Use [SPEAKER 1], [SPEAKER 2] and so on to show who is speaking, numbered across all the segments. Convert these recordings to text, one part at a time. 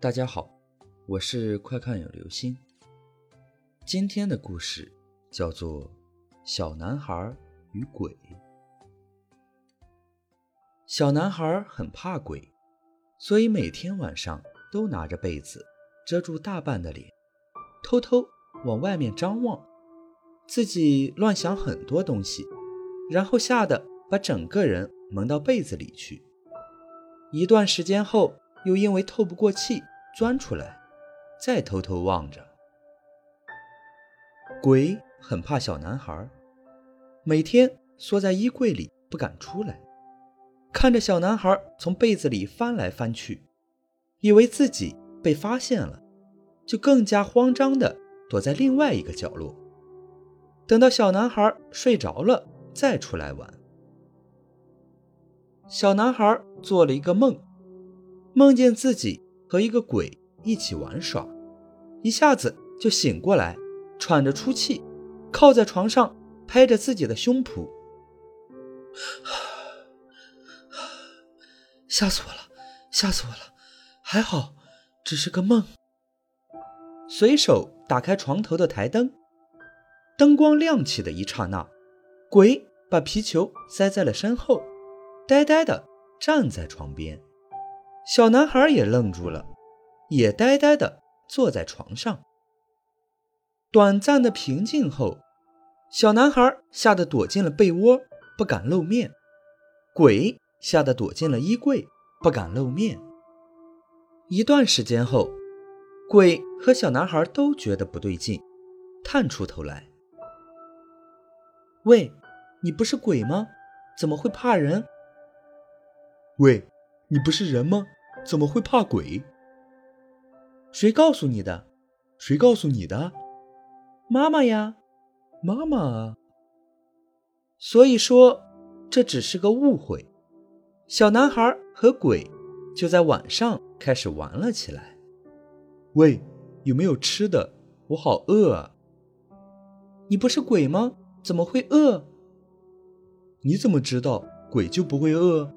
[SPEAKER 1] 大家好，我是快看有流星。今天的故事叫做《小男孩与鬼》。小男孩很怕鬼，所以每天晚上都拿着被子遮住大半的脸，偷偷往外面张望，自己乱想很多东西，然后吓得把整个人蒙到被子里去。一段时间后。又因为透不过气，钻出来，再偷偷望着。鬼很怕小男孩，每天缩在衣柜里不敢出来，看着小男孩从被子里翻来翻去，以为自己被发现了，就更加慌张地躲在另外一个角落，等到小男孩睡着了再出来玩。小男孩做了一个梦。梦见自己和一个鬼一起玩耍，一下子就醒过来，喘着粗气，靠在床上拍着自己的胸脯，吓死我了，吓死我了！还好，只是个梦。随手打开床头的台灯，灯光亮起的一刹那，鬼把皮球塞在了身后，呆呆地站在床边。小男孩也愣住了，也呆呆地坐在床上。短暂的平静后，小男孩吓得躲进了被窝，不敢露面；鬼吓得躲进了衣柜，不敢露面。一段时间后，鬼和小男孩都觉得不对劲，探出头来：“喂，你不是鬼吗？怎么会怕人？”“
[SPEAKER 2] 喂，你不是人吗？”怎么会怕鬼？
[SPEAKER 1] 谁告诉你的？
[SPEAKER 2] 谁告诉你的？
[SPEAKER 1] 妈妈呀，
[SPEAKER 2] 妈妈。
[SPEAKER 1] 所以说，这只是个误会。小男孩和鬼就在晚上开始玩了起来。
[SPEAKER 2] 喂，有没有吃的？我好饿啊！
[SPEAKER 1] 你不是鬼吗？怎么会饿？
[SPEAKER 2] 你怎么知道鬼就不会饿？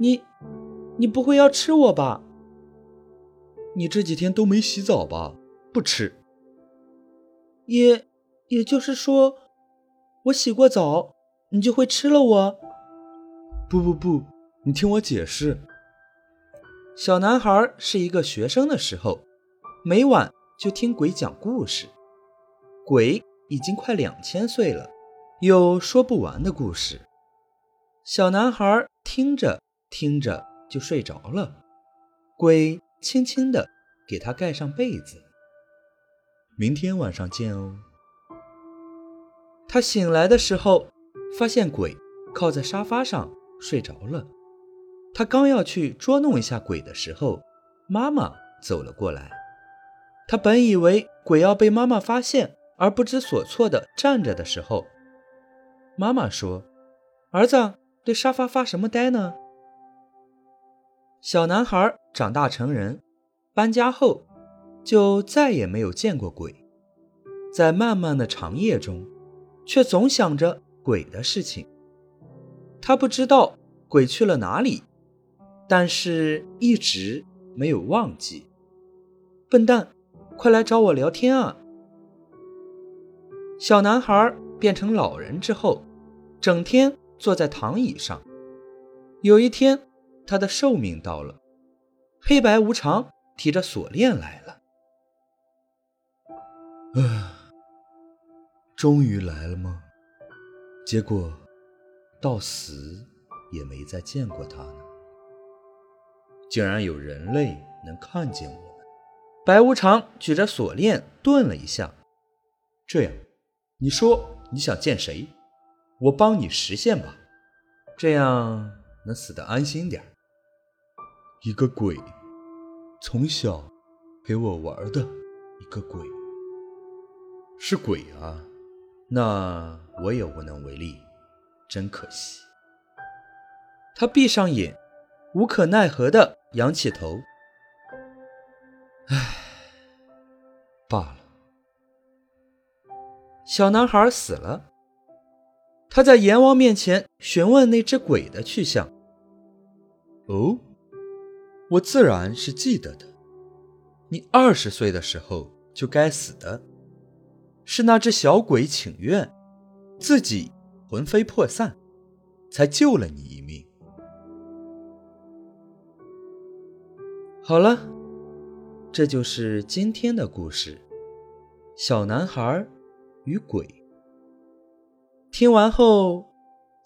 [SPEAKER 1] 你，你不会要吃我吧？
[SPEAKER 2] 你这几天都没洗澡吧？不吃。
[SPEAKER 1] 也，也就是说，我洗过澡，你就会吃了我？
[SPEAKER 2] 不不不，你听我解释。
[SPEAKER 1] 小男孩是一个学生的时候，每晚就听鬼讲故事。鬼已经快两千岁了，有说不完的故事。小男孩听着。听着就睡着了，鬼轻轻地给他盖上被子。
[SPEAKER 2] 明天晚上见哦。
[SPEAKER 1] 他醒来的时候，发现鬼靠在沙发上睡着了。他刚要去捉弄一下鬼的时候，妈妈走了过来。他本以为鬼要被妈妈发现而不知所措地站着的时候，妈妈说：“儿子，对沙发发什么呆呢？”小男孩长大成人，搬家后就再也没有见过鬼。在漫漫的长夜中，却总想着鬼的事情。他不知道鬼去了哪里，但是一直没有忘记。笨蛋，快来找我聊天啊！小男孩变成老人之后，整天坐在躺椅上。有一天。他的寿命到了，黑白无常提着锁链来了。
[SPEAKER 2] 啊，终于来了吗？结果到死也没再见过他呢。竟然有人类能看见我们！
[SPEAKER 1] 白无常举着锁链顿了一下。
[SPEAKER 2] 这样，你说你想见谁？我帮你实现吧，这样能死得安心点。一个鬼，从小陪我玩的一个鬼，是鬼啊，那我也无能为力，真可惜。
[SPEAKER 1] 他闭上眼，无可奈何的仰起头，唉，
[SPEAKER 2] 罢了。
[SPEAKER 1] 小男孩死了，他在阎王面前询问那只鬼的去向。
[SPEAKER 2] 哦。
[SPEAKER 1] 我自然是记得的。你二十岁的时候就该死的，是那只小鬼请愿，自己魂飞魄散，才救了你一命。好了，这就是今天的故事：小男孩与鬼。听完后，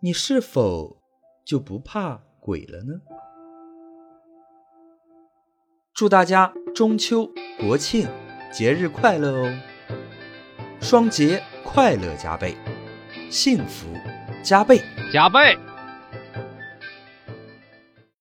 [SPEAKER 1] 你是否就不怕鬼了呢？祝大家中秋、国庆节日快乐哦！双节快乐加倍，幸福加倍，
[SPEAKER 3] 加倍。